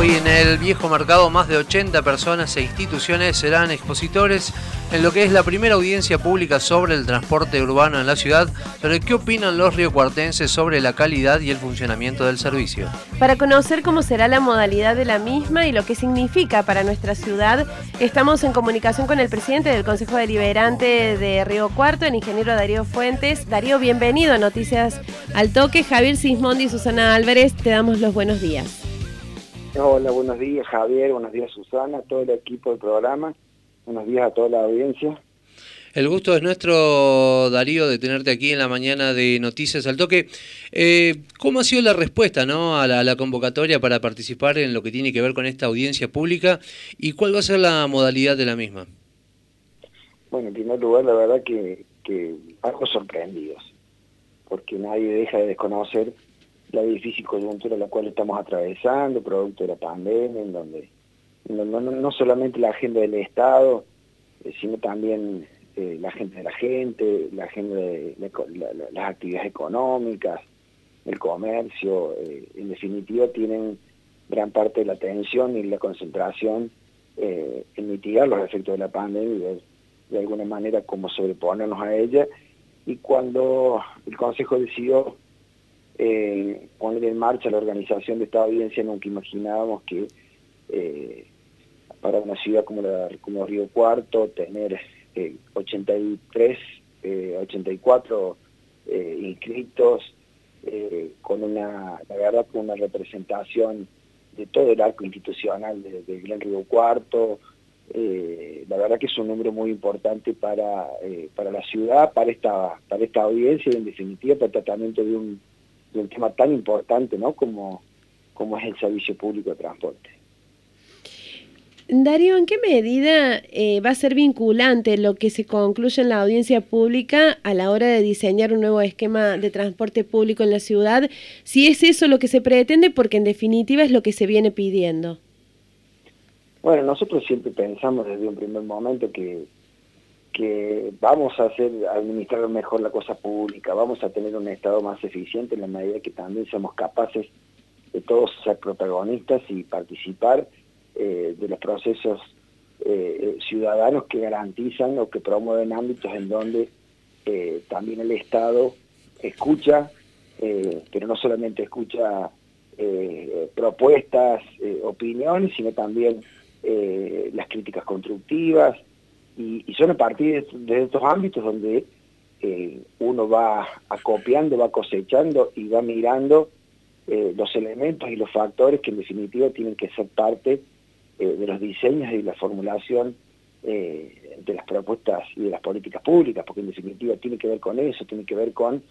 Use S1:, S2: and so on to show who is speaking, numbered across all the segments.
S1: Hoy en el viejo mercado más de 80 personas e instituciones serán expositores en lo que es la primera audiencia pública sobre el transporte urbano en la ciudad, sobre qué opinan los riocuartenses sobre la calidad y el funcionamiento del servicio.
S2: Para conocer cómo será la modalidad de la misma y lo que significa para nuestra ciudad, estamos en comunicación con el presidente del Consejo Deliberante de Río Cuarto, el ingeniero Darío Fuentes. Darío, bienvenido a Noticias al Toque. Javier Sismondi y Susana Álvarez, te damos los buenos días.
S3: Hola, buenos días Javier, buenos días Susana, todo el equipo del programa, buenos días a toda la audiencia.
S1: El gusto es nuestro, Darío, de tenerte aquí en la mañana de Noticias al Toque. Eh, ¿Cómo ha sido la respuesta ¿no? a, la, convocatoria para participar en lo que tiene que ver con esta audiencia pública y cuál va a ser la modalidad de la misma?
S3: Bueno, en primer lugar, la verdad que, que algo sorprendidos, porque nadie deja de desconocer la difícil coyuntura la cual estamos atravesando, producto de la pandemia, en donde no, solamente la agenda del Estado, eh, sino también eh, la agenda de la gente, la agenda de las actividades económicas, el comercio, eh, en definitiva tienen gran parte de la atención y la concentración en mitigar los efectos de la pandemia y de, de alguna manera cómo sobreponernos a ella. Y cuando el Consejo decidió eh, poner en marcha la organización de esta audiencia, nunca imaginábamos que eh, para una ciudad como, la, como Río Cuarto, tener 83, eh, 84 eh, inscritos, con una, la verdad, con una representación de todo el arco institucional del de Gran Río Cuarto, la verdad que es un número muy importante para, para la ciudad, para esta, para esta audiencia y en definitiva para el tratamiento de un de un tema tan importante ¿no? como, como es el servicio público de transporte.
S2: Darío, ¿en qué medida eh, va a ser vinculante lo que se concluye en la audiencia pública a la hora de diseñar un nuevo esquema de transporte público en la ciudad? Si es eso lo que se pretende, porque en definitiva es lo que se viene pidiendo.
S3: Bueno, nosotros siempre pensamos desde un primer momento que que vamos a hacer administrar mejor la cosa pública, vamos a tener un Estado más eficiente en la medida que también somos capaces de todos ser protagonistas y participar eh, de los procesos eh, ciudadanos que garantizan o que promueven ámbitos en donde eh, también el Estado escucha, pero no solamente escucha propuestas, opiniones, sino también las críticas constructivas, y, son a partir de, estos ámbitos donde eh, uno va acopiando, va cosechando y va mirando eh, los elementos y los factores que en definitiva tienen que ser parte eh, de los diseños y la formulación de las propuestas y de las políticas públicas, porque en definitiva tiene que ver con eso, tiene que ver con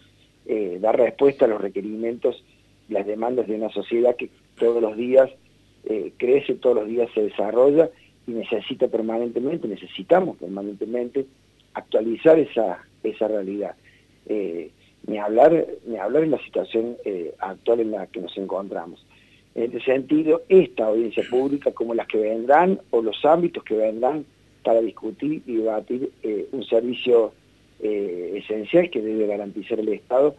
S3: dar respuesta a los requerimientos y las demandas de una sociedad que todos los días crece, todos los días se desarrolla y necesita permanentemente, necesitamos permanentemente actualizar esa, esa realidad. Eh, ni hablar ni hablar en la situación eh, actual en la que nos encontramos. En este sentido, esta audiencia pública, como las que vendrán, o los ámbitos que vendrán para discutir y debatir eh, un servicio esencial que debe garantizar el Estado,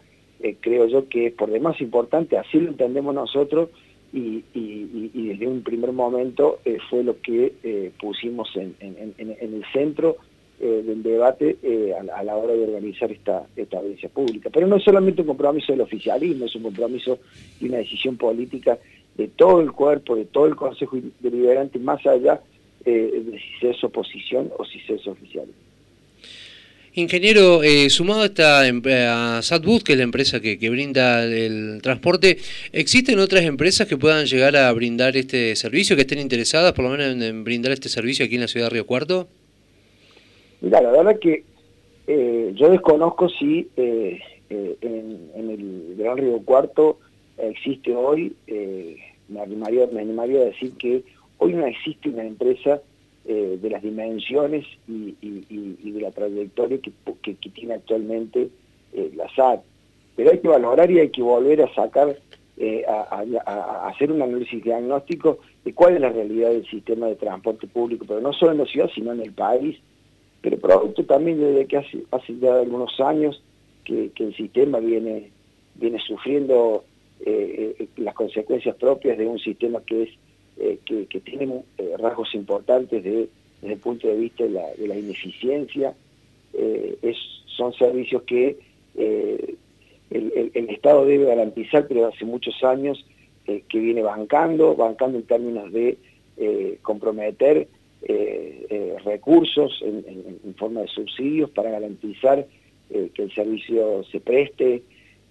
S3: creo yo que es por demás importante, así lo entendemos nosotros, y, desde un primer momento eh, fue lo que eh, pusimos en, el centro eh, del debate a, la hora de organizar esta, esta audiencia pública. Pero no es solamente un compromiso del oficialismo, es un compromiso y una decisión política de todo el cuerpo, de todo el Consejo Deliberante, más allá de si se es oposición o si se es oficialismo.
S1: Ingeniero, eh, sumado a, esta, a Satbus, que es la empresa que, brinda el transporte, ¿existen otras empresas que puedan llegar a brindar este servicio, que estén interesadas por lo menos en, brindar este servicio aquí en la ciudad de Río Cuarto?
S3: Mira, la verdad que eh, yo desconozco si eh, en, el Gran Río Cuarto existe hoy, me, animaría, me animaría a decir que hoy no existe una empresa eh, de las dimensiones y, de la trayectoria que, que, tiene actualmente eh, la SAT. Pero hay que valorar y hay que volver a sacar, eh, a, hacer un análisis diagnóstico de cuál es la realidad del sistema de transporte público, pero no solo en la ciudad, sino en el país, pero producto también desde que hace, hace ya algunos años que, el sistema viene, viene sufriendo las consecuencias propias de un sistema que es eh, que, que, tienen eh, rasgos importantes de, desde el punto de vista de la, ineficiencia. Eh, son servicios que el, Estado debe garantizar, pero hace muchos años que viene bancando, bancando en términos de comprometer recursos en, forma de subsidios para garantizar que el servicio se preste.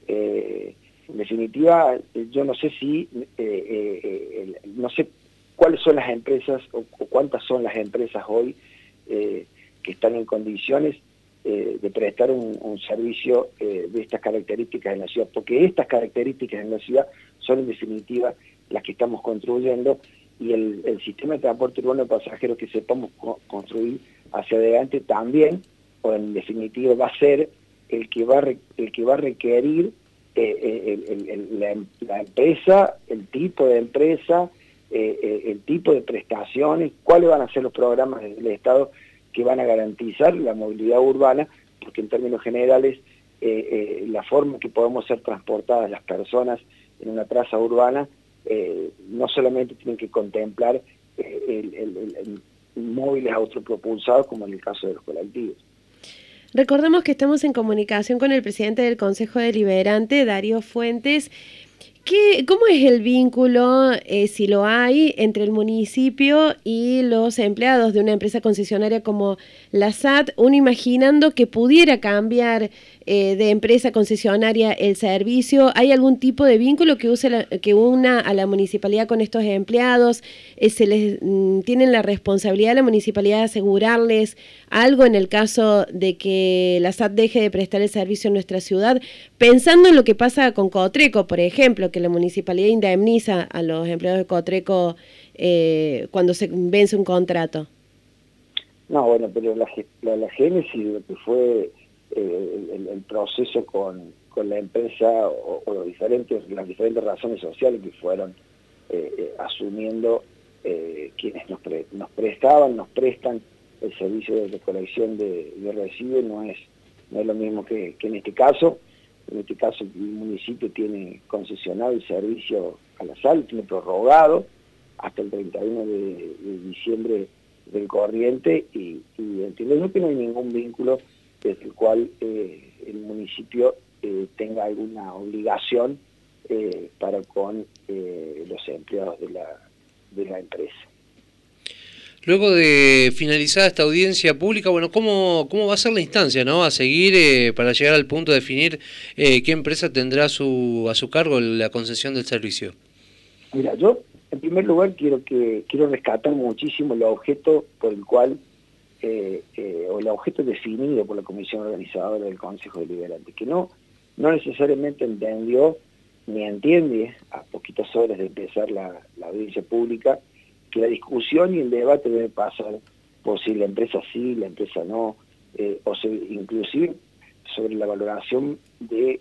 S3: En definitiva, yo no sé si, no sé son las empresas o, cuántas son las empresas hoy que están en condiciones de prestar un, servicio de estas características en la ciudad, porque estas características en la ciudad son en definitiva las que estamos construyendo y el, sistema de transporte urbano de pasajeros que sepamos construir hacia adelante también, o en definitiva va a ser el que va el que va a requerir eh, eh, la, empresa, el tipo de empresa, eh, el tipo de prestaciones, cuáles van a ser los programas del Estado que van a garantizar la movilidad urbana, porque en términos generales la forma que podemos ser transportadas las personas en una traza urbana no solamente tienen que contemplar móviles autopropulsados como en el caso de los colectivos.
S2: Recordemos que estamos en comunicación con el presidente del Consejo Deliberante, Darío Fuentes. ¿Qué, ¿Cómo es el vínculo, eh, si lo hay, entre el municipio y los empleados de una empresa concesionaria como la SAT? Uno imaginando que pudiera cambiar eh, de empresa concesionaria el servicio? ¿Hay algún tipo de vínculo que, use que una a la municipalidad con estos empleados? Eh, ¿Se les mm, tienen la responsabilidad de la municipalidad de asegurarles algo en el caso de que la SAT deje de prestar el servicio en nuestra ciudad? Pensando en lo que pasa con Cotreco, por ejemplo, que la municipalidad indemniza a los empleados de Cotreco eh, cuando se vence un contrato.
S3: No, bueno, pero la, la, la génesis lo que fue eh, el, proceso con, la empresa o, los diferentes, las diferentes razones sociales que fueron eh, asumiendo quienes nos, prestaban, nos prestan el servicio de recolección de, de residuos, no es, no es lo mismo que, en este caso. En este caso el municipio tiene concesionado el servicio a la sal, tiene prorrogado hasta el 31 de, diciembre del corriente y, entiendo que no hay ningún vínculo desde el cual eh, el municipio eh, tenga alguna obligación eh, para con los empleados de la, de la empresa.
S1: Luego de finalizada esta audiencia pública, bueno, ¿cómo, cómo va a ser la instancia, no? A seguir para llegar al punto de definir qué empresa tendrá su, a su cargo la concesión del servicio.
S3: Mira, yo en primer lugar quiero que quiero rescatar muchísimo el objeto por el cual eh, eh, o el objeto definido por la comisión organizadora del Consejo Deliberante, que no, no necesariamente entendió ni entiende, a poquitas horas de empezar la, audiencia pública, que la discusión y el debate debe pasar por si la empresa sí, la empresa no, eh, o inclusive sobre la valoración de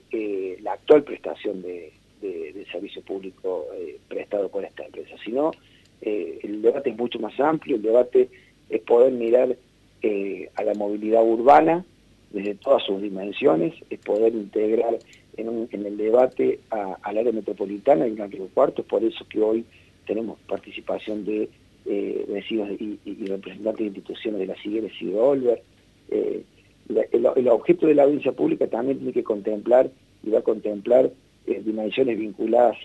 S3: la actual prestación de, servicio público prestado por esta empresa, sino el debate es mucho más amplio, el debate es poder mirar eh, a la movilidad urbana desde todas sus dimensiones, es poder integrar en, el debate al área metropolitana y en cuarto, es por eso que hoy tenemos participación de eh, vecinos y, representantes de instituciones de las Sigueres y de Olver. Eh, el, objeto de la audiencia pública también tiene que contemplar y va a contemplar dimensiones vinculadas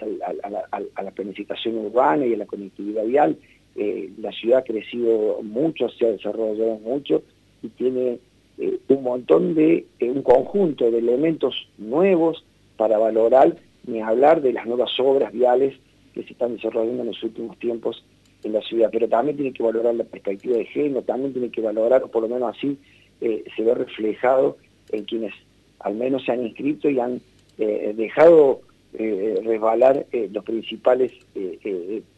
S3: a la planificación urbana y a la conectividad vial, eh, la ciudad ha crecido mucho, se ha desarrollado mucho y tiene eh, un montón de, eh, un conjunto de elementos nuevos para valorar, ni hablar de las nuevas obras viales que se están desarrollando en los últimos tiempos en la ciudad, pero también tiene que valorar la perspectiva de género, también tiene que valorar, por lo menos así se ve reflejado en quienes al menos se han inscrito y han dejado resbalar los principales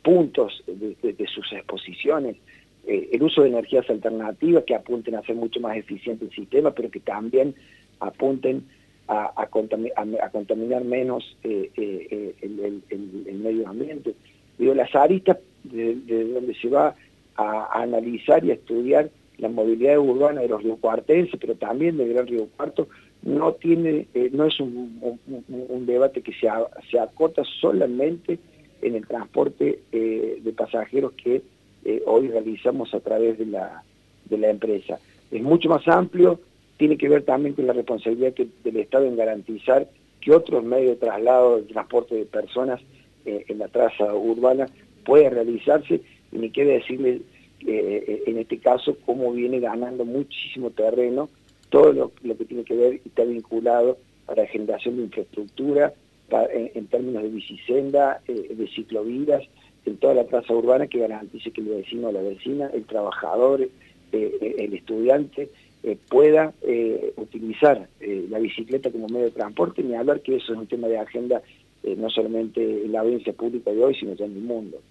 S3: puntos de, sus exposiciones. el uso de energías alternativas que apunten a ser mucho más eficiente el sistema, pero que también apunten a, contaminar menos el, medio ambiente. Digo, las aristas de, donde se va a, analizar y a estudiar la movilidad urbana de los riocuartenses, pero también del Gran Río Cuarto, no tiene, eh, no es un, debate que se, se acota solamente en el transporte eh, de pasajeros que eh, hoy realizamos a través de la, de la empresa. Es mucho más amplio, tiene que ver también con la responsabilidad del Estado en garantizar que otros medios de traslado, de transporte de personas en la traza urbana puede realizarse y me queda decirle eh, en este caso cómo viene ganando muchísimo terreno todo lo, que tiene que ver y está vinculado a la generación de infraestructura en, términos de bicisenda, eh, de ciclovías, en toda la plaza urbana que garantice que el vecino o la vecina, el trabajador, eh, el estudiante, pueda utilizar la bicicleta como medio de transporte, ni hablar que eso es un tema de agenda no solamente en la audiencia pública de hoy, sino ya en el mundo.